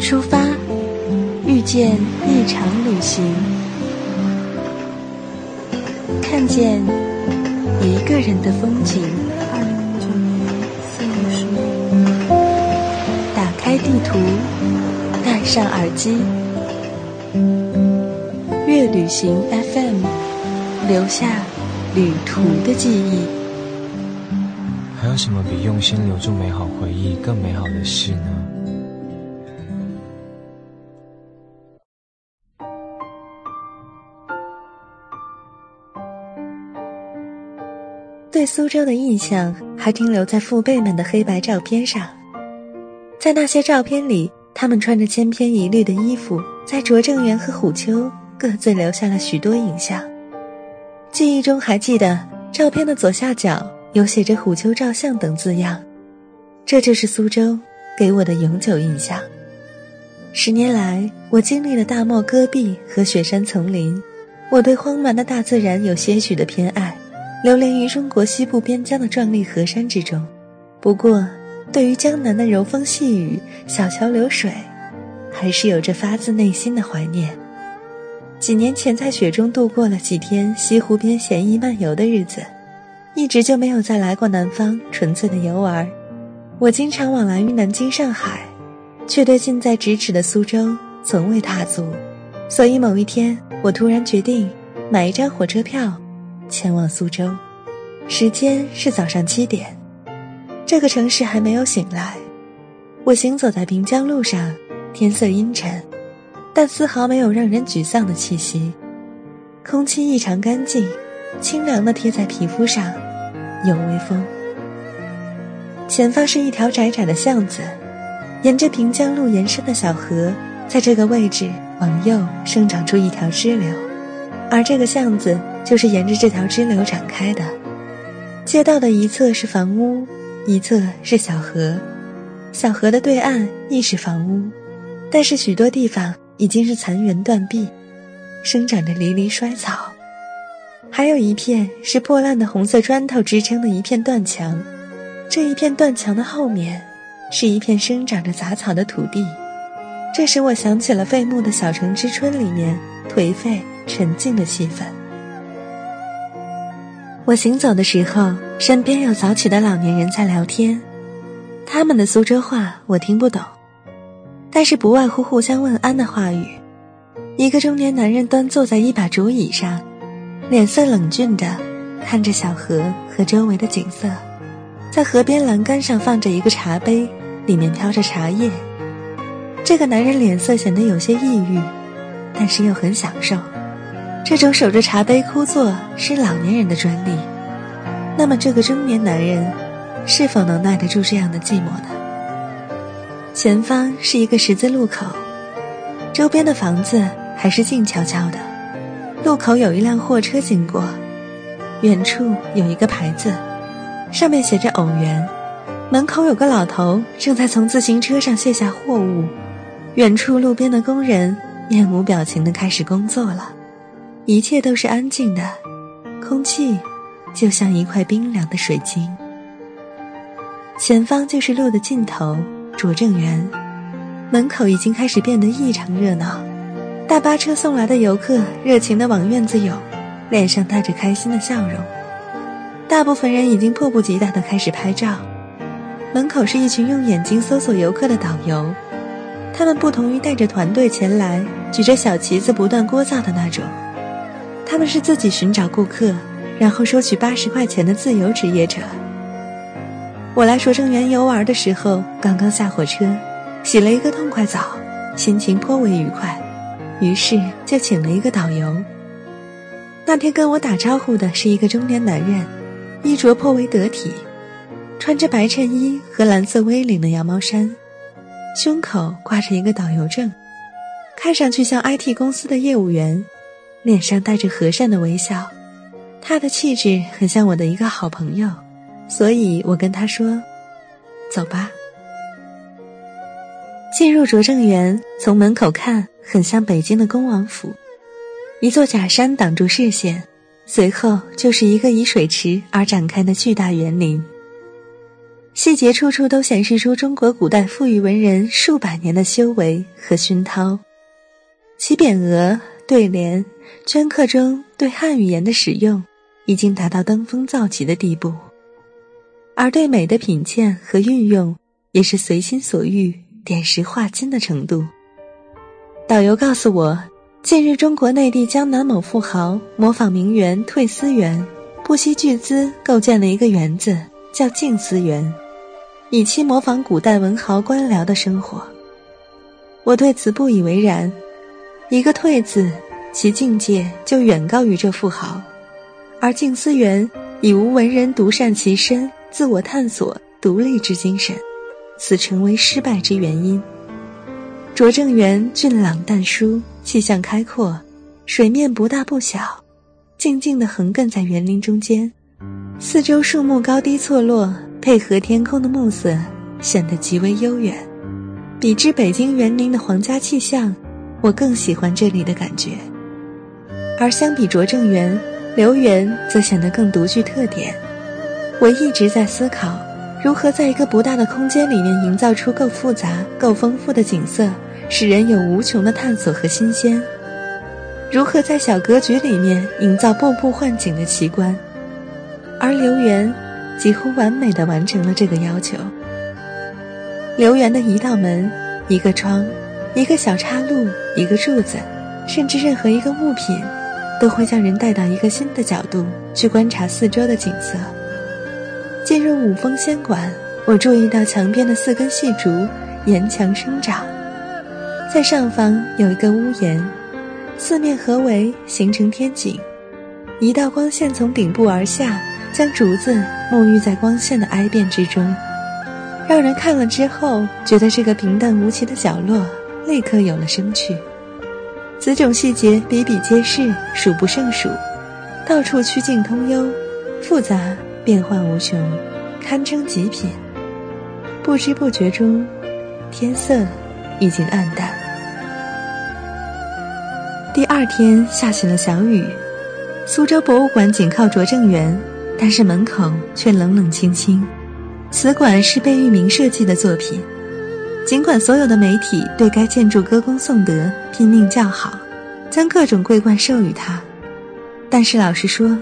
出发，遇见一场旅行，看见一个人的风景。二零九年四月十日，打开地图，戴上耳机，月旅行 FM，留下旅途的记忆。还有什么比用心留住美好回忆更美好的事呢？对苏州的印象还停留在父辈们的黑白照片上，在那些照片里，他们穿着千篇一律的衣服，在拙政园和虎丘各自留下了许多影像。记忆中还记得照片的左下角有写着“虎丘照相”等字样，这就是苏州给我的永久印象。十年来，我经历了大漠戈壁和雪山丛林，我对荒蛮的大自然有些许的偏爱。流连于中国西部边疆的壮丽河山之中，不过，对于江南的柔风细雨、小桥流水，还是有着发自内心的怀念。几年前在雪中度过了几天西湖边闲逸漫游的日子，一直就没有再来过南方纯粹的游玩。我经常往来于南京、上海，却对近在咫尺的苏州从未踏足。所以某一天，我突然决定买一张火车票。前往苏州，时间是早上七点，这个城市还没有醒来。我行走在滨江路上，天色阴沉，但丝毫没有让人沮丧的气息。空气异常干净，清凉的贴在皮肤上，有微风。前方是一条窄窄的巷子，沿着滨江路延伸的小河，在这个位置往右生长出一条支流，而这个巷子。就是沿着这条支流展开的，街道的一侧是房屋，一侧是小河，小河的对岸亦是房屋，但是许多地方已经是残垣断壁，生长着离离衰草，还有一片是破烂的红色砖头支撑的一片断墙，这一片断墙的后面，是一片生长着杂草的土地，这使我想起了费穆的小城之春里面颓废沉静的气氛。我行走的时候，身边有早起的老年人在聊天，他们的苏州话我听不懂，但是不外乎互相问安的话语。一个中年男人端坐在一把竹椅上，脸色冷峻的看着小河和周围的景色，在河边栏杆上放着一个茶杯，里面飘着茶叶。这个男人脸色显得有些抑郁，但是又很享受。这种守着茶杯枯坐是老年人的专利，那么这个中年男人是否能耐得住这样的寂寞呢？前方是一个十字路口，周边的房子还是静悄悄的。路口有一辆货车经过，远处有一个牌子，上面写着“偶园”。门口有个老头正在从自行车上卸下货物，远处路边的工人面无表情的开始工作了。一切都是安静的，空气就像一块冰凉的水晶。前方就是路的尽头，拙政园，门口已经开始变得异常热闹，大巴车送来的游客热情地往院子涌，脸上带着开心的笑容。大部分人已经迫不及待地开始拍照。门口是一群用眼睛搜索游客的导游，他们不同于带着团队前来，举着小旗子不断聒噪的那种。他们是自己寻找顾客，然后收取八十块钱的自由职业者。我来拙政园游玩的时候，刚刚下火车，洗了一个痛快澡，心情颇为愉快，于是就请了一个导游。那天跟我打招呼的是一个中年男人，衣着颇为得体，穿着白衬衣和蓝色 V 领的羊毛衫，胸口挂着一个导游证，看上去像 IT 公司的业务员。脸上带着和善的微笑，他的气质很像我的一个好朋友，所以我跟他说：“走吧。”进入拙政园，从门口看很像北京的恭王府，一座假山挡住视线，随后就是一个以水池而展开的巨大园林。细节处处都显示出中国古代富裕文人数百年的修为和熏陶。其匾额、对联、镌刻中对汉语言的使用，已经达到登峰造极的地步。而对美的品鉴和运用，也是随心所欲、点石化金的程度。导游告诉我，近日中国内地江南某富豪模仿名媛退思园，不惜巨资构建了一个园子，叫静思园。以期模仿古代文豪官僚的生活，我对此不以为然。一个“退”字，其境界就远高于这富豪；而静思园已无文人独善其身、自我探索、独立之精神，此成为失败之原因。拙政园俊朗淡疏，气象开阔，水面不大不小，静静地横亘在园林中间，四周树木高低错落。配合天空的暮色，显得极为悠远。比之北京园林的皇家气象，我更喜欢这里的感觉。而相比拙政园，留园则显得更独具特点。我一直在思考，如何在一个不大的空间里面营造出够复杂、够丰富的景色，使人有无穷的探索和新鲜；如何在小格局里面营造步步换景的奇观。而留园。几乎完美的完成了这个要求。留园的一道门、一个窗、一个小岔路、一个柱子，甚至任何一个物品，都会将人带到一个新的角度去观察四周的景色。进入五峰仙馆，我注意到墙边的四根细竹沿墙生长，在上方有一个屋檐，四面合围形成天井，一道光线从顶部而下。将竹子沐浴在光线的哀变之中，让人看了之后觉得这个平淡无奇的角落立刻有了生趣。此种细节比比皆是，数不胜数，到处曲径通幽，复杂变幻无穷，堪称极品。不知不觉中，天色已经暗淡。第二天下起了小雨，苏州博物馆紧靠拙政园。但是门口却冷冷清清。此馆是贝聿铭设计的作品，尽管所有的媒体对该建筑歌功颂德，拼命叫好，将各种桂冠授予他，但是老实说，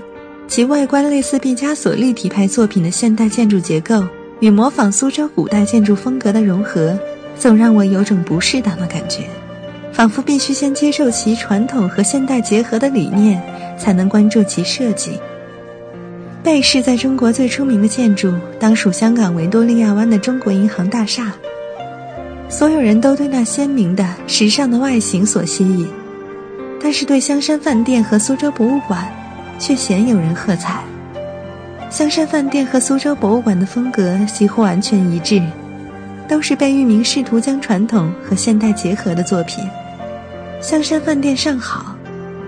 其外观类似毕加索立体派作品的现代建筑结构与模仿苏州古代建筑风格的融合，总让我有种不适当的感觉，仿佛必须先接受其传统和现代结合的理念，才能关注其设计。贝氏在中国最出名的建筑，当属香港维多利亚湾的中国银行大厦。所有人都对那鲜明的、时尚的外形所吸引，但是对香山饭店和苏州博物馆，却鲜有人喝彩。香山饭店和苏州博物馆的风格几乎完全一致，都是贝聿铭试图将传统和现代结合的作品。香山饭店尚好，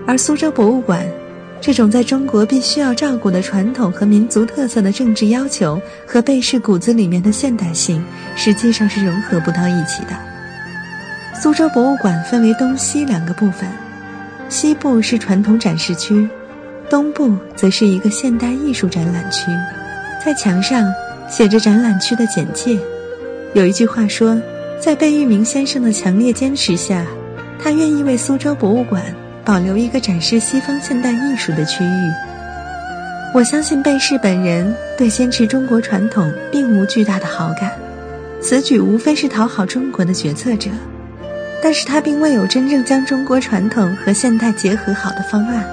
而苏州博物馆。这种在中国必须要照顾的传统和民族特色的政治要求，和贝氏骨子里面的现代性，实际上是融合不到一起的。苏州博物馆分为东西两个部分，西部是传统展示区，东部则是一个现代艺术展览区。在墙上写着展览区的简介，有一句话说，在贝聿铭先生的强烈坚持下，他愿意为苏州博物馆。保留一个展示西方现代艺术的区域。我相信贝氏本人对坚持中国传统并无巨大的好感，此举无非是讨好中国的决策者，但是他并未有真正将中国传统和现代结合好的方案。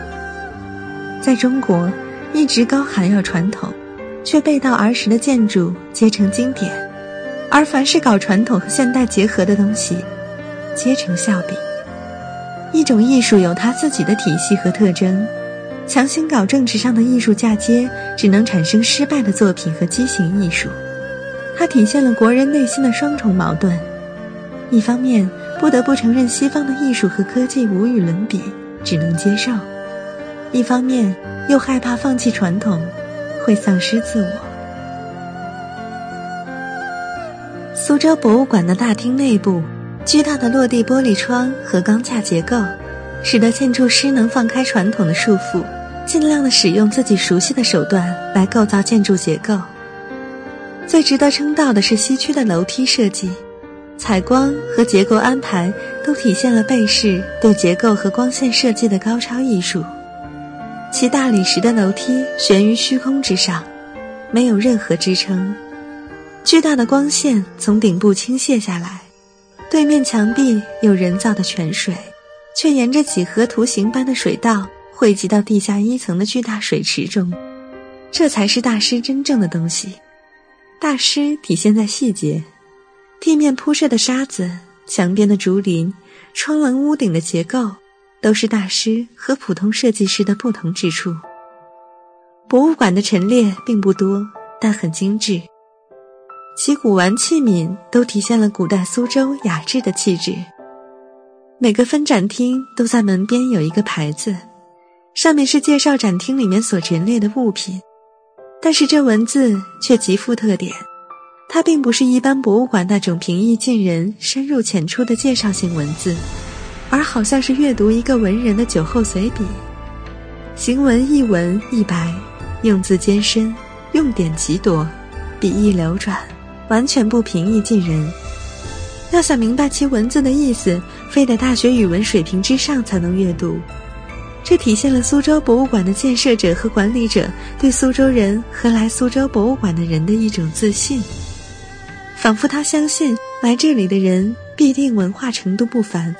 在中国，一直高喊要传统，却背道而驰的建筑皆成经典，而凡是搞传统和现代结合的东西，皆成笑柄。一种艺术有它自己的体系和特征，强行搞政治上的艺术嫁接，只能产生失败的作品和畸形艺术。它体现了国人内心的双重矛盾：一方面不得不承认西方的艺术和科技无与伦比，只能接受；一方面又害怕放弃传统会丧失自我。苏州博物馆的大厅内部。巨大的落地玻璃窗和钢架结构，使得建筑师能放开传统的束缚，尽量的使用自己熟悉的手段来构造建筑结构。最值得称道的是西区的楼梯设计，采光和结构安排都体现了贝氏对结构和光线设计的高超艺术。其大理石的楼梯悬于虚空之上，没有任何支撑，巨大的光线从顶部倾泻下来，对面墙壁有人造的泉水，却沿着几何图形般的水道汇集到地下一层的巨大水池中。这才是大师真正的东西。大师体现在细节，地面铺设的沙子、墙边的竹林、窗棱屋顶的结构，都是大师和普通设计师的不同之处。博物馆的陈列并不多，但很精致，其古玩器皿都体现了古代苏州雅致的气质。每个分展厅都在门边有一个牌子，上面是介绍展厅里面所陈列的物品。但是这文字却极富特点，它并不是一般博物馆那种平易近人、深入浅出的介绍性文字，而好像是阅读一个文人的酒后随笔，行文一文一白，用字艰深，用典极多，笔意流转，完全不平易近人。要想明白其文字的意思，非得大学语文水平之上才能阅读。这体现了苏州博物馆的建设者和管理者对苏州人和来苏州博物馆的人的一种自信，仿佛他相信来这里的人必定文化程度不凡。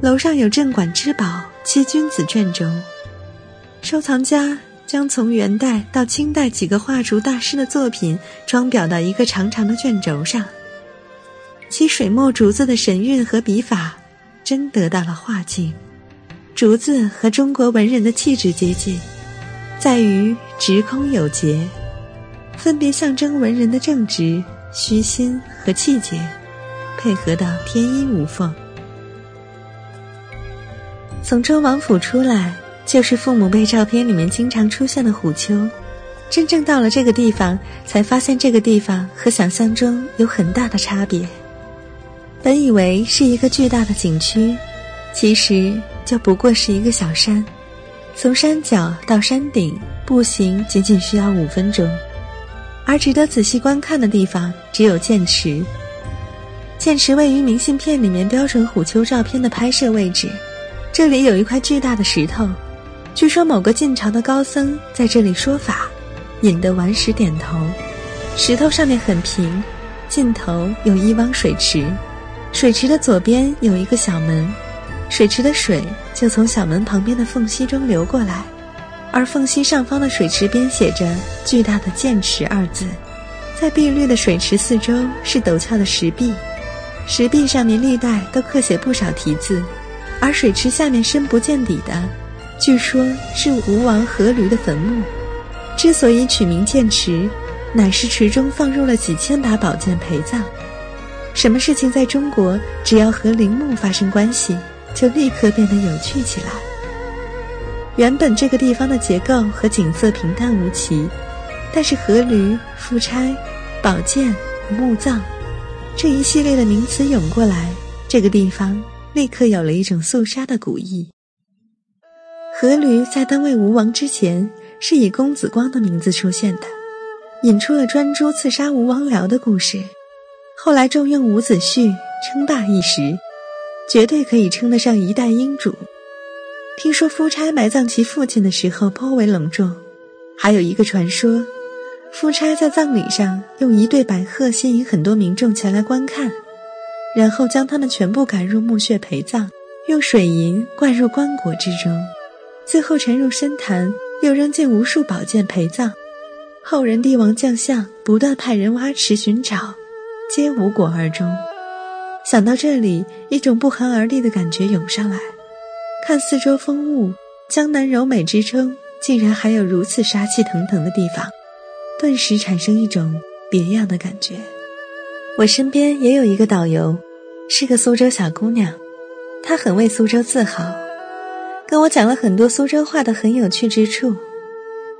楼上有镇馆之宝七君子卷轴，收藏家将从元代到清代几个画竹大师的作品装裱到一个长长的卷轴上，其水墨竹子的神韵和笔法，真得到了画境。竹子和中国文人的气质接近，在于直空有节，分别象征文人的正直、虚心和气节，配合到天衣无缝。从周王府出来，就是父母辈照片里面经常出现的虎丘。真正到了这个地方，才发现这个地方和想象中有很大的差别。本以为是一个巨大的景区，其实。就不过是一个小山，从山脚到山顶步行仅仅需要五分钟，而值得仔细观看的地方只有剑池。剑池位于明信片里面标准虎丘照片的拍摄位置，这里有一块巨大的石头，据说某个晋朝的高僧在这里说法，引得顽石点头。石头上面很平，尽头有一汪水池，水池的左边有一个小门。水池的水就从小门旁边的缝隙中流过来，而缝隙上方的水池边写着巨大的“剑池”二字。在碧绿的水池四周是陡峭的石壁，石壁上面历代都刻写不少题字。而水池下面深不见底的，据说是吴王阖闾的坟墓。之所以取名剑池，乃是池中放入了几千把宝剑陪葬。什么事情在中国只要和陵墓发生关系？就立刻变得有趣起来。原本这个地方的结构和景色平淡无奇，但是阖闾、夫差、宝剑、墓葬这一系列的名词涌过来，这个地方立刻有了一种肃杀的古意。阖闾在登位吴王之前是以公子光的名字出现的，引出了专诸刺杀吴王僚的故事。后来重用伍子胥，称霸一时。绝对可以称得上一代英主。听说夫差埋葬其父亲的时候颇为隆重，还有一个传说，夫差在葬礼上用一对白鹤吸引很多民众前来观看，然后将他们全部赶入墓穴陪葬，用水银灌入棺椁之中，最后沉入深潭，又扔进无数宝剑陪葬。后人帝王将相不断派人挖池寻找，皆无果而终。想到这里，一种不寒而栗的感觉涌上来。看四周风物，江南柔美之称，竟然还有如此杀气腾腾的地方，顿时产生一种别样的感觉。我身边也有一个导游，是个苏州小姑娘，她很为苏州自豪，跟我讲了很多苏州话的很有趣之处。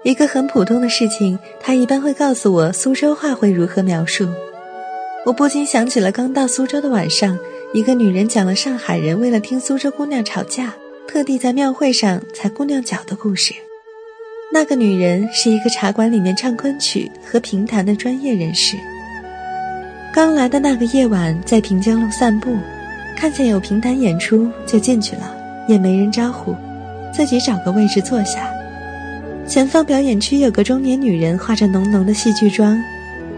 一个很普通的事情，他一般会告诉我苏州话会如何描述。我不禁想起了刚到苏州的晚上，一个女人讲了上海人为了听苏州姑娘吵架，特地在庙会上踩姑娘脚的故事。那个女人是一个茶馆里面唱昆曲和评弹的专业人士。刚来的那个夜晚，在平江路散步，看见有评弹演出，就进去了，也没人招呼，自己找个位置坐下。前方表演区有个中年女人，化着浓浓的戏剧妆，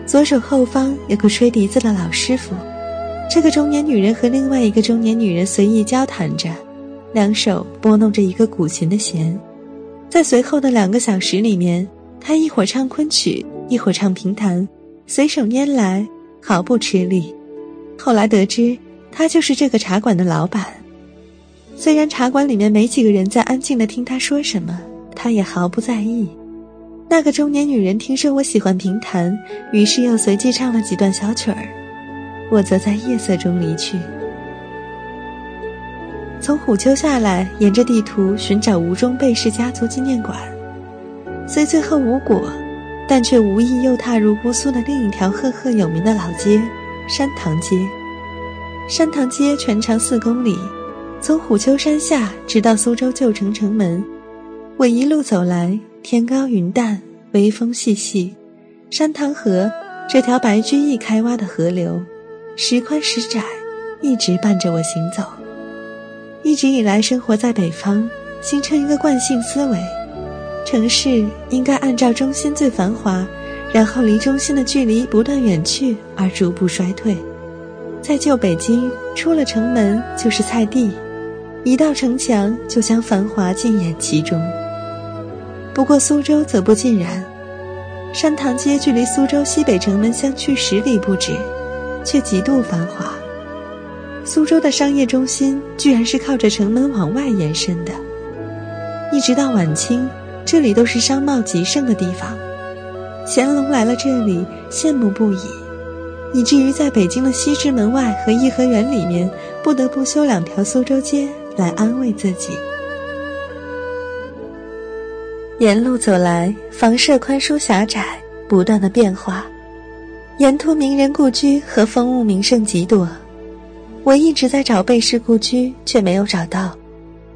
左手后方有个吹笛子的老师傅。这个中年女人和另外一个中年女人随意交谈着，两手拨弄着一个古琴的弦。在随后的两个小时里面，她一会儿唱昆曲，一会儿唱评弹，随手拈来。毫不吃力。后来得知，他就是这个茶馆的老板。虽然茶馆里面没几个人在安静的听他说什么，他也毫不在意。那个中年女人听说我喜欢评弹，于是又随即唱了几段小曲儿。我则在夜色中离去。从虎丘下来，沿着地图寻找吴中贝氏家族纪念馆，虽最后无果。但却无意又踏入姑苏的另一条赫赫有名的老街——山塘街。山塘街全长四公里，从虎丘山下直到苏州旧城城门。我一路走来，天高云淡，微风细细。山塘河这条白居易开挖的河流，时宽时窄，一直伴着我行走。一直以来生活在北方，形成一个惯性思维。城市应该按照中心最繁华，然后离中心的距离不断远去而逐步衰退。在旧北京，出了城门就是菜地，一到城墙就将繁华尽掩其中。不过苏州则不尽然，山塘街距离苏州西北城门相去十里不止，却极度繁华。苏州的商业中心居然是靠着城门往外延伸的，一直到晚清。这里都是商贸极盛的地方，乾隆来了这里，羡慕不已，以至于在北京的西直门外和颐和园里面，不得不修两条苏州街来安慰自己。沿路走来，房舍宽疏狭窄，不断的变化，沿途名人故居和风物名胜极多，我一直在找贝氏故居，却没有找到，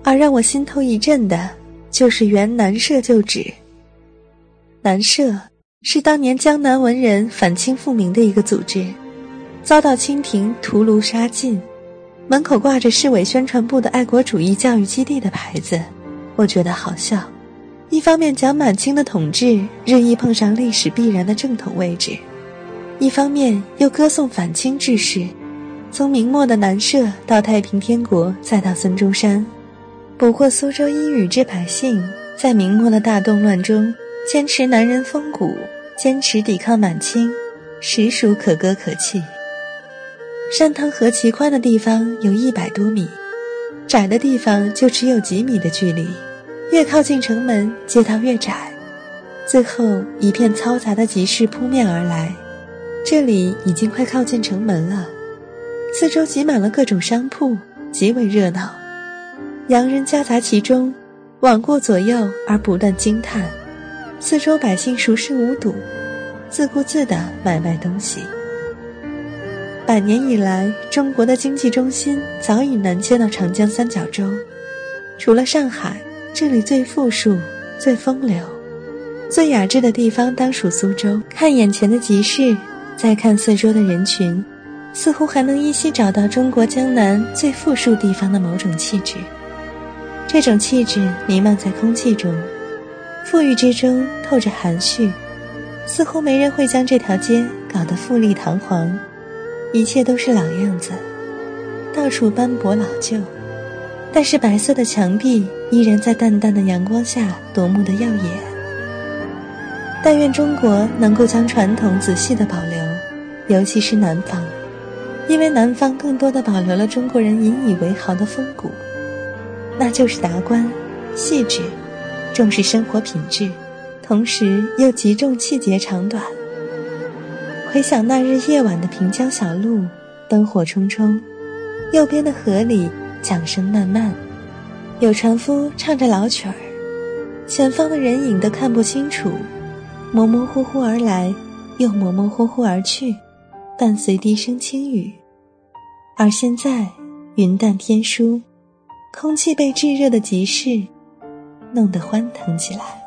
而让我心头一震的。就是原南社旧址。南社是当年江南文人反清复明的一个组织，遭到清廷屠戮杀尽，门口挂着市委宣传部的爱国主义教育基地的牌子，我觉得好笑。一方面讲满清的统治日益碰上历史必然的正统位置，一方面又歌颂反清志士，从明末的南社到太平天国，再到孙中山。不过，苏州一隅之百姓在明末的大动乱中，坚持男人风骨，坚持抵抗满清，实属可歌可泣。山塘河其宽的地方有一百多米，窄的地方就只有几米的距离。越靠近城门，街道越窄，最后一片嘈杂的集市扑面而来。这里已经快靠近城门了，四周挤满了各种商铺，极为热闹。洋人夹杂其中，往过左右而不断惊叹，四周百姓熟视无睹，自顾自地买卖东西。百年以来，中国的经济中心早已南迁到长江三角洲，除了上海，这里最富庶、最风流、最雅致的地方当属苏州。看眼前的集市，再看四周的人群，似乎还能依稀找到中国江南最富庶地方的某种气质。这种气质弥漫在空气中，富裕之中透着含蓄，似乎没人会将这条街搞得富丽堂皇，一切都是老样子，到处斑驳老旧，但是白色的墙壁依然在淡淡的阳光下夺目的耀眼。但愿中国能够将传统仔细的保留，尤其是南方，因为南方更多的保留了中国人引以为豪的风骨。那就是达观、细致，重视生活品质，同时又极重气节长短。回想那日夜晚的平江小路，灯火冲冲，右边的河里桨声漫漫，有船夫唱着老曲儿，前方的人影都看不清楚，模模糊糊而来，又模模糊糊而去，伴随低声轻语。而现在，云淡天舒。空气被炙热的集市弄得欢腾起来。